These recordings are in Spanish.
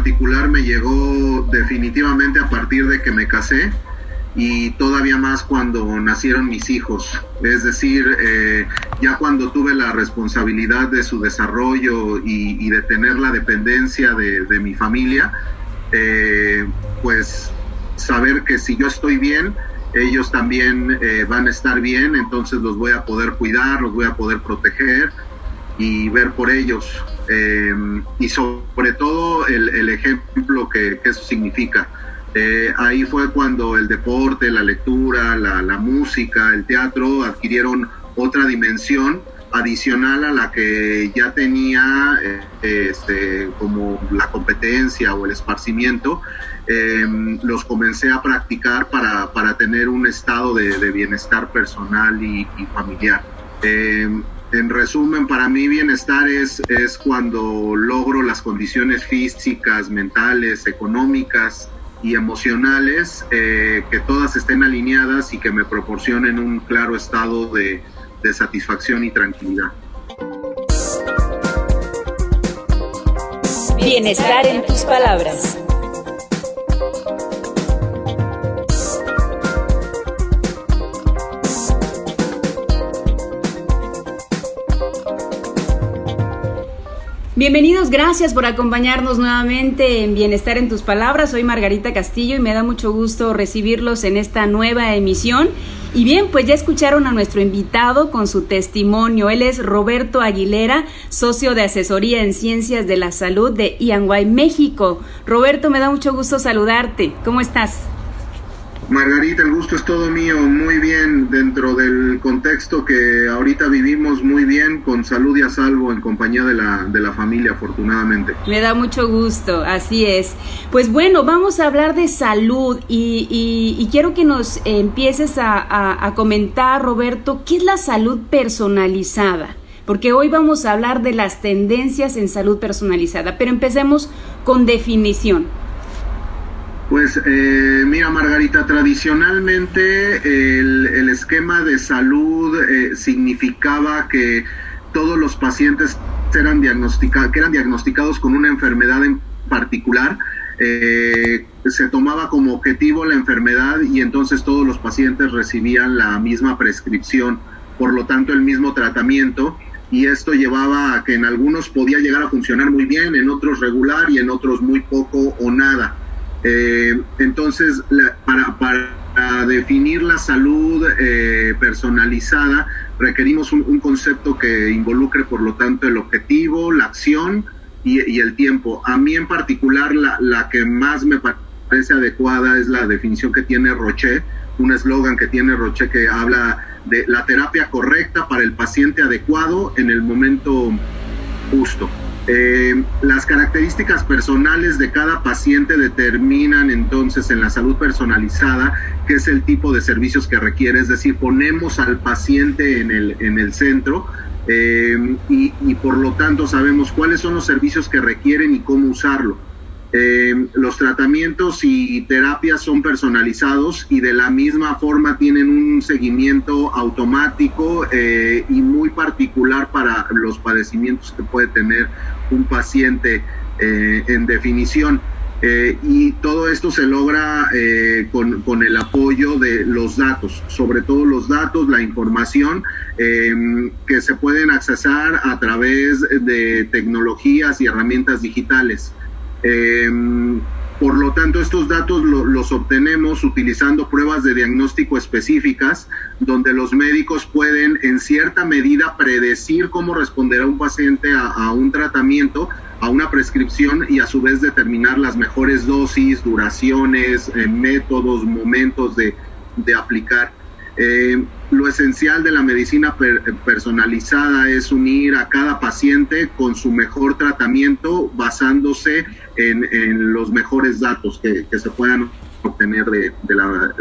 particular me llegó definitivamente a partir de que me casé y todavía más cuando nacieron mis hijos. Es decir, eh, ya cuando tuve la responsabilidad de su desarrollo y, de tener la dependencia de, mi familia, eh, pues saber que si yo estoy bien, ellos también eh, van a estar bien, entonces los voy a poder cuidar, los voy a poder proteger y ver por ellos. y sobre todo el, ejemplo que eso significa eh, ahí fue cuando el deporte, la lectura, la, música, el teatro adquirieron otra dimensión adicional a la que ya tenía eh, este, como la competencia o el esparcimiento, em, los comencé a practicar para, para tener un estado de, bienestar personal y, familiar. En resumen, para mí bienestar es, es cuando logro las condiciones físicas, mentales, económicas, y emocionales, eh, que todas estén alineadas y que me proporcionen un claro estado de, de satisfacción y tranquilidad. Bienestar en tus palabras. Bienvenidos, gracias por acompañarnos nuevamente en Bienestar en tus Palabras. Soy Margarita Castillo y me da mucho gusto recibirlos en esta nueva emisión. Y bien, pues ya escucharon a nuestro invitado con su testimonio. Él es Roberto Aguilera, socio de asesoría en ciencias de la salud de Ianguay, México. Roberto, me da mucho gusto saludarte. ¿Cómo estás? Margarita, el gusto es todo mío, muy bien dentro del contexto que ahorita vivimos muy bien, con salud y a salvo en compañía de la, de la familia, afortunadamente. Me da mucho gusto, así es. Pues bueno, vamos a hablar de salud y, quiero que nos empieces a, a comentar, Roberto, ¿qué es la salud personalizada? Porque hoy vamos a hablar de las tendencias en salud personalizada, pero empecemos con definición. Pues eh, mira, Margarita, tradicionalmente el, esquema de salud eh, significaba que todos los pacientes eran diagnosticados, que eran diagnosticados con una enfermedad en particular. Eh, se tomaba como objetivo la enfermedad y entonces todos los pacientes recibían la misma prescripción, por lo tanto el mismo tratamiento y esto llevaba a que en algunos podía llegar a funcionar muy bien, en otros regular y en otros muy poco o nada. Eh, entonces, para, para, definir la salud eh, personalizada, requerimos un, concepto que involucre, por lo tanto, el objetivo, la acción y, el tiempo. A mí en particular, la, la, que más me parece adecuada es la definición que tiene Roche, un eslogan que tiene Roche que habla de la terapia correcta para el paciente adecuado en el momento justo. Eh, las características personales de cada paciente determinan entonces en la salud personalizada qué es el tipo de servicios que requiere, es decir, ponemos al paciente en el, en el centro eh, y, y por lo tanto sabemos cuáles son los servicios que requieren y cómo usarlo. Eh, los tratamientos y terapias son personalizados y de la misma forma tienen un seguimiento automático eh, y muy particular para los padecimientos que puede tener un paciente eh, en definición. y todo esto se logra con, con, el apoyo de los datos, sobre todo los datos, la información que se pueden accesar a través de tecnologías y herramientas digitales. Em, por lo tanto, estos datos los obtenemos utilizando pruebas de diagnóstico específicas, donde los médicos pueden en cierta medida predecir cómo responderá un paciente a, un tratamiento, a una prescripción y a su vez determinar las mejores dosis, duraciones, eh, métodos, momentos de, aplicar. Eh, lo esencial de la medicina personalizada es unir a cada paciente con su mejor tratamiento basándose en, los mejores datos que, se puedan obtener de,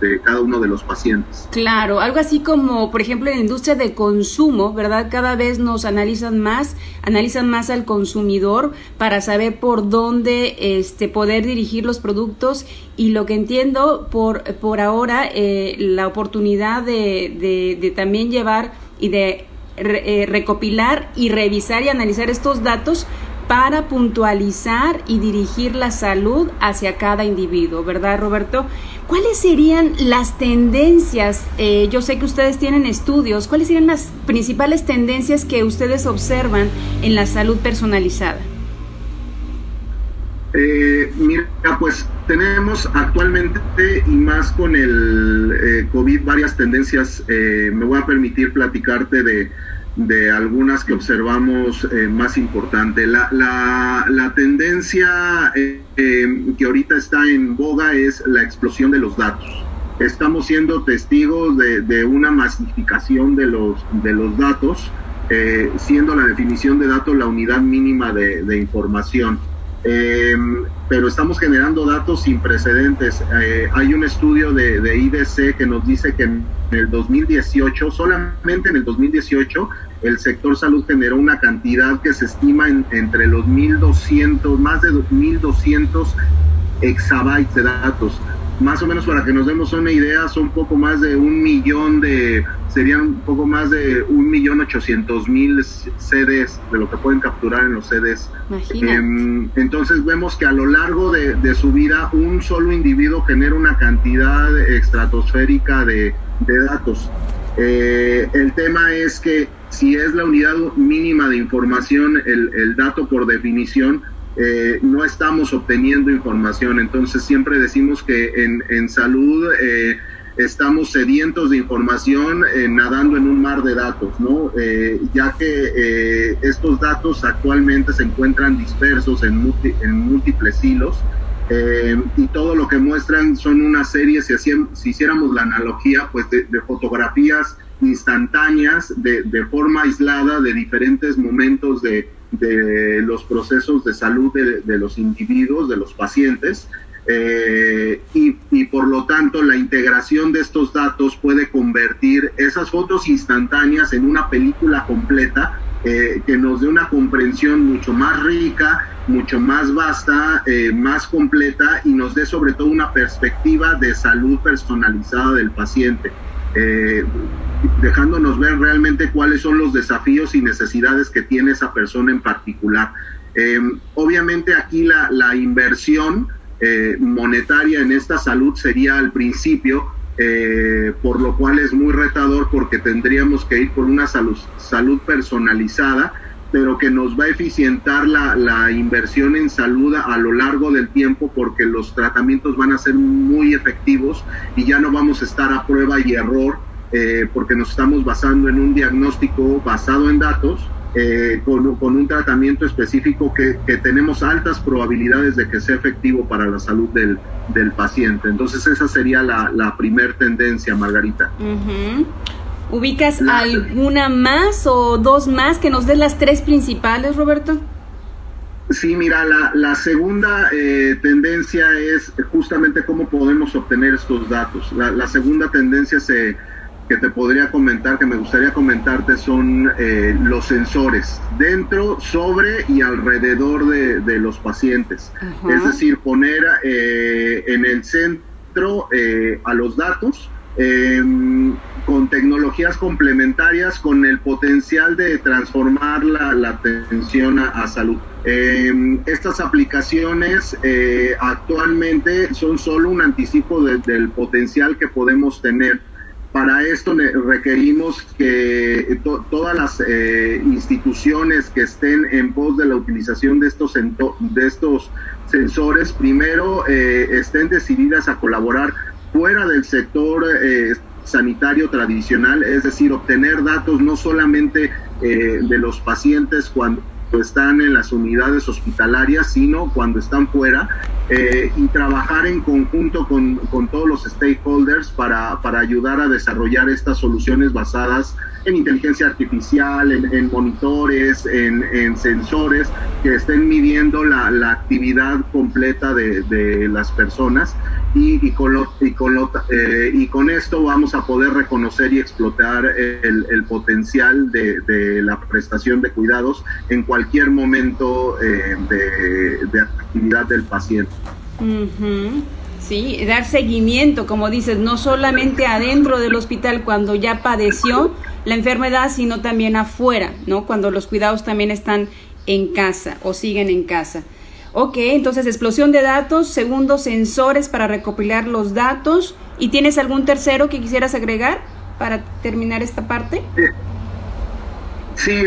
de, cada uno de los pacientes. Claro, algo así como, por ejemplo, en la industria de consumo, ¿verdad? Cada vez nos analizan más, analizan más al consumidor para saber por dónde este, poder dirigir los productos y lo que entiendo por, por ahora, eh, la oportunidad de, de, también llevar y de eh, recopilar y revisar y analizar estos datos para puntualizar y dirigir la salud hacia cada individuo, ¿verdad, Roberto? ¿Cuáles serían las tendencias? Eh, yo sé que ustedes tienen estudios. ¿Cuáles serían las principales tendencias que ustedes observan en la salud personalizada? Eh, mira, pues tenemos actualmente y más con el eh, COVID varias tendencias. Eh, me voy a permitir platicarte de, de algunas que observamos más importante. La, la, la tendencia que ahorita está en boga es la explosión de los datos. Estamos siendo testigos de, de una masificación de los, de los datos, siendo la definición de datos la unidad mínima de, de información. Pero estamos generando datos sin precedentes. Eh, hay un estudio de, de, IDC que nos dice que en el 2018, solamente en el 2018, el sector salud generó una cantidad que se estima en, entre los 1.200, más de 1.200 exabytes de datos más o menos para que nos demos una idea, son poco más de un millón de, serían un poco más de un millón ochocientos mil CDs de lo que pueden capturar en los CDs. Eh, entonces vemos que a lo largo de, de, su vida un solo individuo genera una cantidad estratosférica de, de datos. Eh, el tema es que si es la unidad mínima de información, el, el dato por definición, eh, no estamos obteniendo información. Entonces siempre decimos que en, en salud eh, estamos sedientos de información eh, nadando en un mar de datos, ¿no? Eh, ya que eh, estos datos actualmente se encuentran dispersos en, en múltiples hilos. y todo lo que muestran son una serie, si, si hiciéramos la analogía, pues de, de fotografías instantáneas, de, de forma aislada, de diferentes momentos de, de los procesos de salud de, los individuos, de los pacientes, eh, y, y, por lo tanto la integración de estos datos puede convertir esas fotos instantáneas en una película completa eh, que nos dé una comprensión mucho más rica, mucho más vasta, eh, más completa y nos dé sobre todo una perspectiva de salud personalizada del paciente. Dejándonos ver realmente cuáles son los desafíos y necesidades que tiene esa persona en particular. Eh, obviamente aquí la, la inversión eh, monetaria en esta salud sería al principio, eh, por lo cual es muy retador porque tendríamos que ir por una salud, salud personalizada, pero que nos va a eficientar la, la, inversión en salud a, lo largo del tiempo porque los tratamientos van a ser muy efectivos y ya no vamos a estar a prueba y error eh, porque nos estamos basando en un diagnóstico basado en datos, eh, con, con, un tratamiento específico que, que, tenemos altas probabilidades de que sea efectivo para la salud del, del paciente. Entonces esa sería la, la primer tendencia, Margarita. Uh -huh. ¿Ubicas la, alguna más o dos más que nos den las tres principales, Roberto? Sí, mira, la, la segunda eh, tendencia es justamente cómo podemos obtener estos datos. La, la segunda tendencia se, que te podría comentar, que me gustaría comentarte, son eh, los sensores dentro, sobre y alrededor de, de los pacientes. Uh -huh. Es decir, poner eh, en el centro eh, a los datos em, con tecnologías complementarias, con el potencial de transformar la, la atención a, a salud. Eh, estas aplicaciones eh, actualmente son solo un anticipo de, del potencial que podemos tener para esto requerimos que to todas las eh, instituciones que estén en pos de la utilización de estos, de estos sensores, primero eh, estén decididas a colaborar fuera del sector eh, sanitario tradicional, es decir, obtener datos no solamente eh, de los pacientes cuando están en las unidades hospitalarias, sino cuando están fuera, eh, y trabajar en conjunto con, con todos los stakeholders para, para, ayudar a desarrollar estas soluciones basadas en inteligencia artificial, en, en monitores, en, en, sensores que estén midiendo la, la actividad completa de, de, las personas y, y, con lo, y, con lo, eh, y, con esto vamos a poder reconocer y explotar el, el potencial de, de, la prestación de cuidados en cualquier momento eh, de, de, actividad del paciente. Uh -huh. Sí, dar seguimiento, como dices, no solamente adentro del hospital cuando ya padeció la enfermedad, sino también afuera, ¿no? Cuando los cuidados también están en casa o siguen en casa. Ok, entonces explosión de datos, segundo, sensores para recopilar los datos. ¿Y tienes algún tercero que quisieras agregar para terminar esta parte? Sí,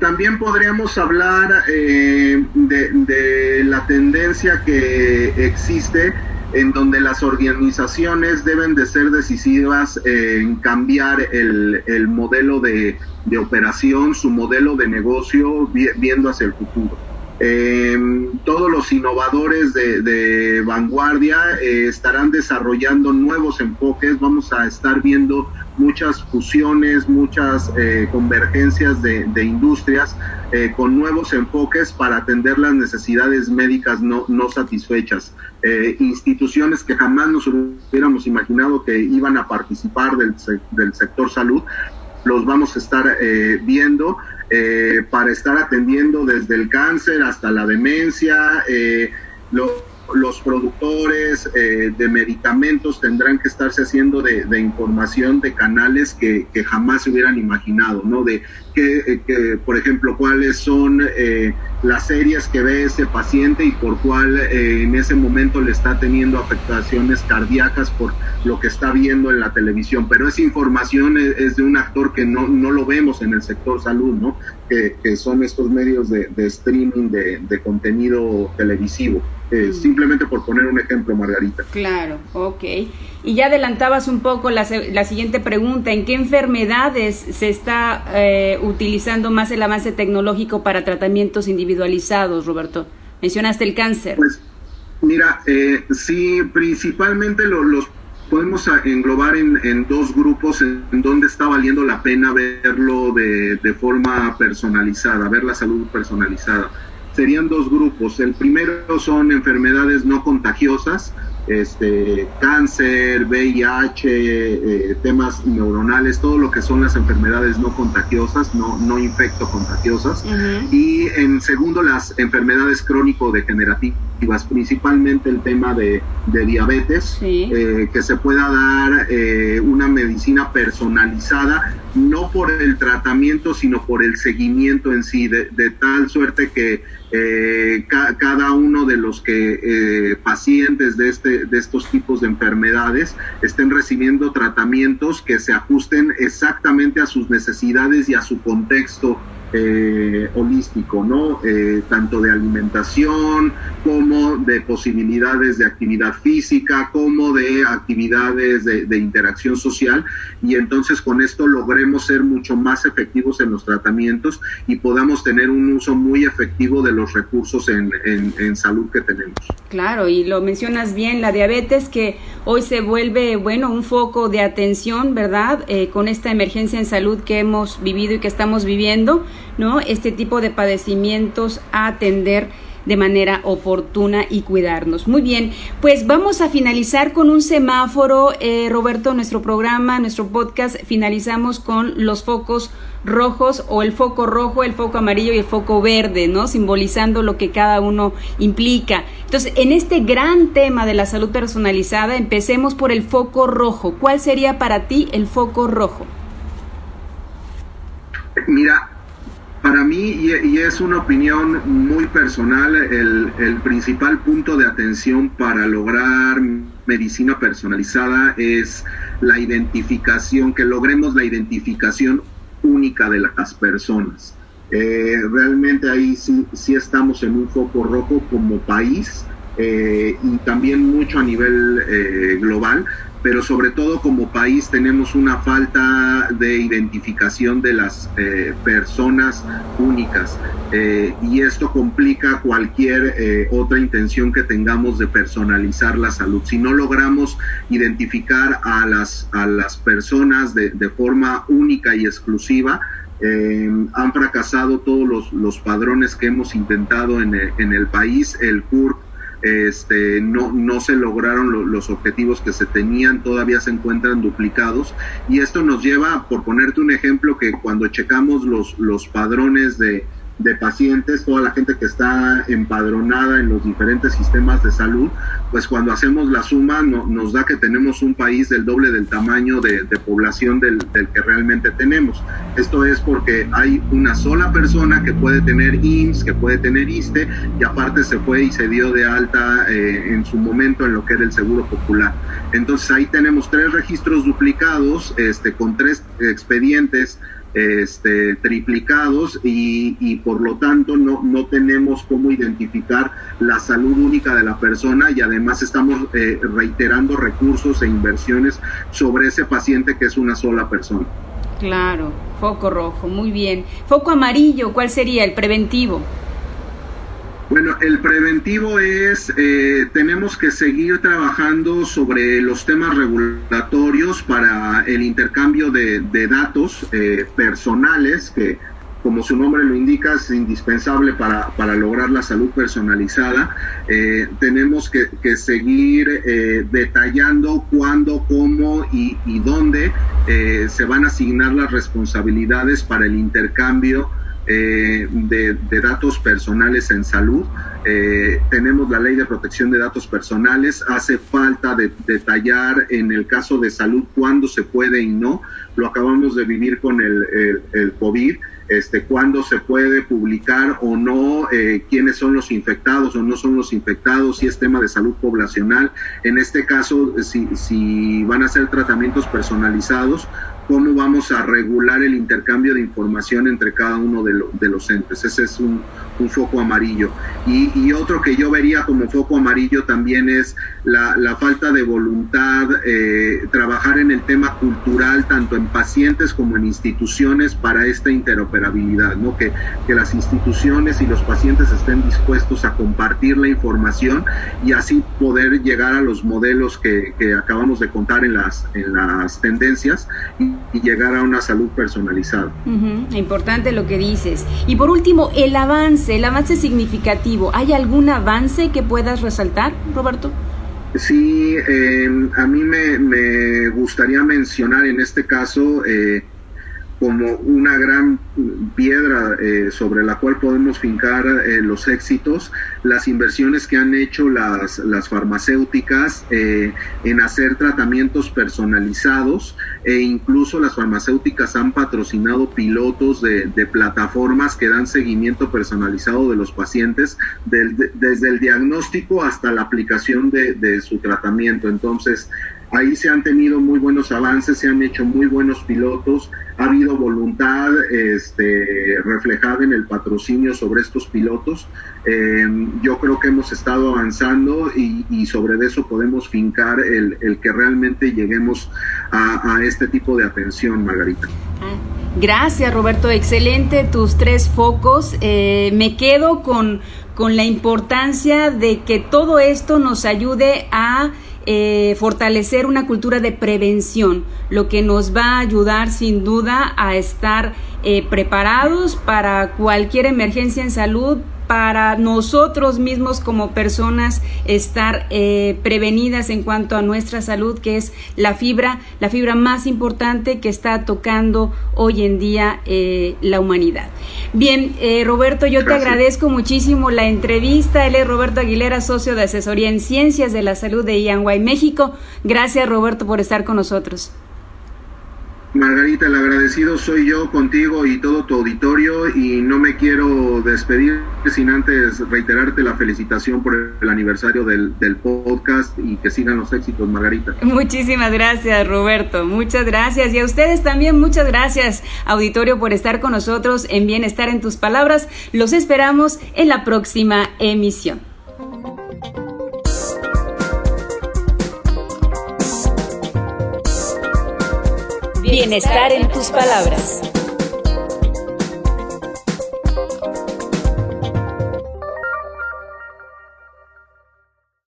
también podríamos hablar eh, de, la tendencia que existe en donde las organizaciones deben de ser decisivas en cambiar el, modelo de, operación, su modelo de negocio, viendo hacia el futuro. Eh, todos los innovadores de, vanguardia eh, estarán desarrollando nuevos enfoques, vamos a estar viendo muchas fusiones, muchas eh, convergencias de, industrias eh, con nuevos enfoques para atender las necesidades médicas no, no satisfechas. instituciones que jamás nos hubiéramos imaginado que iban a participar del, del sector salud, los vamos a estar viendo eh, para estar atendiendo desde el cáncer hasta la demencia. Eh, los productores eh, de medicamentos tendrán que estarse haciendo de, información de canales que, jamás se hubieran imaginado, ¿no? De que, por ejemplo, cuáles son las series que ve ese paciente y por cuál en ese momento le está teniendo afectaciones cardíacas por lo que está viendo en la televisión. Pero esa información es, de un actor que no, no lo vemos en el sector salud, ¿no? Que, son estos medios de, streaming de, contenido televisivo. Eh. Simplemente por poner un ejemplo, Margarita. Claro, ok. Y ya adelantabas un poco la, la siguiente pregunta, ¿en qué enfermedades se está eh, utilizando más el avance tecnológico para tratamientos individualizados, Roberto? Mencionaste el cáncer. Pues, mira, eh, sí, principalmente los podemos englobar en, dos grupos en, donde está valiendo la pena verlo de, de, forma personalizada, ver la salud personalizada. Serían dos grupos. El primero son enfermedades no contagiosas, este, cáncer, VIH, eh, temas neuronales, todo lo que son las enfermedades no contagiosas, no, no infecto contagiosas. Y en segundo, las enfermedades crónico-degenerativas, principalmente el tema de, diabetes, eh, que se pueda dar eh, una medicina personalizada, no por el tratamiento, sino por el seguimiento en sí, de, tal suerte que cada uno de los que pacientes de este de, estos tipos de enfermedades estén recibiendo tratamientos que se ajusten exactamente a sus necesidades y a su contexto eh, holístico, ¿no? Eh, tanto de alimentación como de posibilidades de actividad física, como de actividades de, interacción social, y entonces con esto logremos ser mucho más efectivos en los tratamientos y podamos tener un uso muy efectivo de los recursos en, salud que tenemos. Claro, y lo mencionas bien, la diabetes que hoy se vuelve, bueno, un foco de atención, ¿verdad? Eh, con esta emergencia en salud que hemos vivido y que estamos viviendo. ¿No? Este tipo de padecimientos a atender de manera oportuna y cuidarnos. Muy bien, pues vamos a finalizar con un semáforo, eh, Roberto, nuestro programa, nuestro podcast, finalizamos con los focos rojos o el foco rojo, el foco amarillo y el foco verde, ¿no? Simbolizando lo que cada uno implica. Entonces, en este gran tema de la salud personalizada, empecemos por el foco rojo. ¿Cuál sería para ti el foco rojo? Mira, para mí, y, es una opinión muy personal, el, principal punto de atención para lograr medicina personalizada es la identificación, que logremos la identificación única de las personas. Eh, realmente ahí sí, sí, estamos en un foco rojo como país eh, y también mucho a nivel eh, global, pero sobre todo como país tenemos una falta de identificación de las eh, personas únicas y esto complica cualquier otra intención que tengamos de personalizar la salud. Si no logramos identificar a las, a las personas de, forma única y exclusiva, han fracasado todos los, los, padrones que hemos intentado en el, en el país. El CURP este, no, no se lograron los objetivos que se tenían, todavía se encuentran duplicados. Y esto nos lleva, por ponerte un ejemplo, que cuando checamos los, los padrones de, de pacientes, toda la gente que está empadronada en los diferentes sistemas de salud, pues cuando hacemos la suma nos da que tenemos un país del doble del tamaño de, población del, que realmente tenemos. Esto es porque hay una sola persona que puede tener IMSS, que puede tener ISTE, y aparte se fue y se dio de alta eh, en su momento en lo que era el Seguro Popular. Entonces ahí tenemos tres registros duplicados, este, con tres expedientes este, triplicados y, por lo tanto no, no tenemos cómo identificar la salud única de la persona y además estamos eh, reiterando recursos e inversiones sobre ese paciente que es una sola persona. Claro, foco rojo, muy bien. Foco amarillo, ¿cuál sería el preventivo? Bueno, el preventivo es, eh, tenemos que seguir trabajando sobre los temas regulatorios para el intercambio de, datos eh, personales, que como su nombre lo indica, es indispensable para, para lograr la salud personalizada. Eh, tenemos que, seguir detallando cuándo, cómo y, y dónde se van a asignar las responsabilidades para el intercambio eh, de, datos personales en salud. Eh, tenemos la ley de protección de datos personales. Hace falta detallar en el caso de salud cuándo se puede y no. Lo acabamos de vivir con el, el, COVID. Este, cuándo se puede publicar o no, eh, quiénes son los infectados o no son los infectados, si es tema de salud poblacional. En este caso, si, si van a ser tratamientos personalizados, cómo vamos a regular el intercambio de información entre cada uno de, de los entes. Ese es un, un foco amarillo. Y, y, otro que yo vería como foco amarillo también es la, la falta de voluntad, eh, trabajar en el tema cultural, tanto en pacientes como en instituciones, para esta interoperabilidad, ¿no? que, que las instituciones y los pacientes estén dispuestos a compartir la información y así poder llegar a los modelos que, que acabamos de contar en las, en las tendencias y llegar a una salud personalizada. Importante lo que dices. Y por último, el avance, el avance significativo. ¿Hay algún avance que puedas resaltar, Roberto? Sí, eh, a mí me, me, gustaría mencionar en este caso eh, como una gran piedra eh, sobre la cual podemos fincar eh, los éxitos, las inversiones que han hecho las, las farmacéuticas eh, en hacer tratamientos personalizados e incluso las farmacéuticas han patrocinado pilotos de, plataformas que dan seguimiento personalizado de los pacientes desde el diagnóstico hasta la aplicación de, de su tratamiento. Entonces, Ahí se han tenido muy buenos avances, se han hecho muy buenos pilotos, ha habido voluntad este, reflejada en el patrocinio sobre estos pilotos. Eh, yo creo que hemos estado avanzando y, sobre eso podemos fincar el, que realmente lleguemos a, este tipo de atención, Margarita. Gracias, Roberto. Excelente tus tres focos. Eh, me quedo con, con la importancia de que todo esto nos ayude a eh, fortalecer una cultura de prevención, lo que nos va a ayudar sin duda a estar eh, preparados para cualquier emergencia en salud, para nosotros mismos como personas estar eh, prevenidas en cuanto a nuestra salud, que es la fibra, la fibra más importante que está tocando hoy en día eh, la humanidad. Bien, eh, Roberto, yo te agradezco muchísimo la entrevista. Él es Roberto Aguilera, socio de asesoría en ciencias de la salud de Ianguay, México. Gracias, Roberto, por estar con nosotros. Margarita, el agradecido soy yo contigo y todo tu auditorio y no me quiero despedir sin antes reiterarte la felicitación por el aniversario del, del, podcast y que sigan los éxitos, Margarita. Muchísimas gracias, Roberto. Muchas gracias. Y a ustedes también muchas gracias, auditorio, por estar con nosotros en Bienestar en tus Palabras. Los esperamos en la próxima emisión. Bienestar en tus palabras.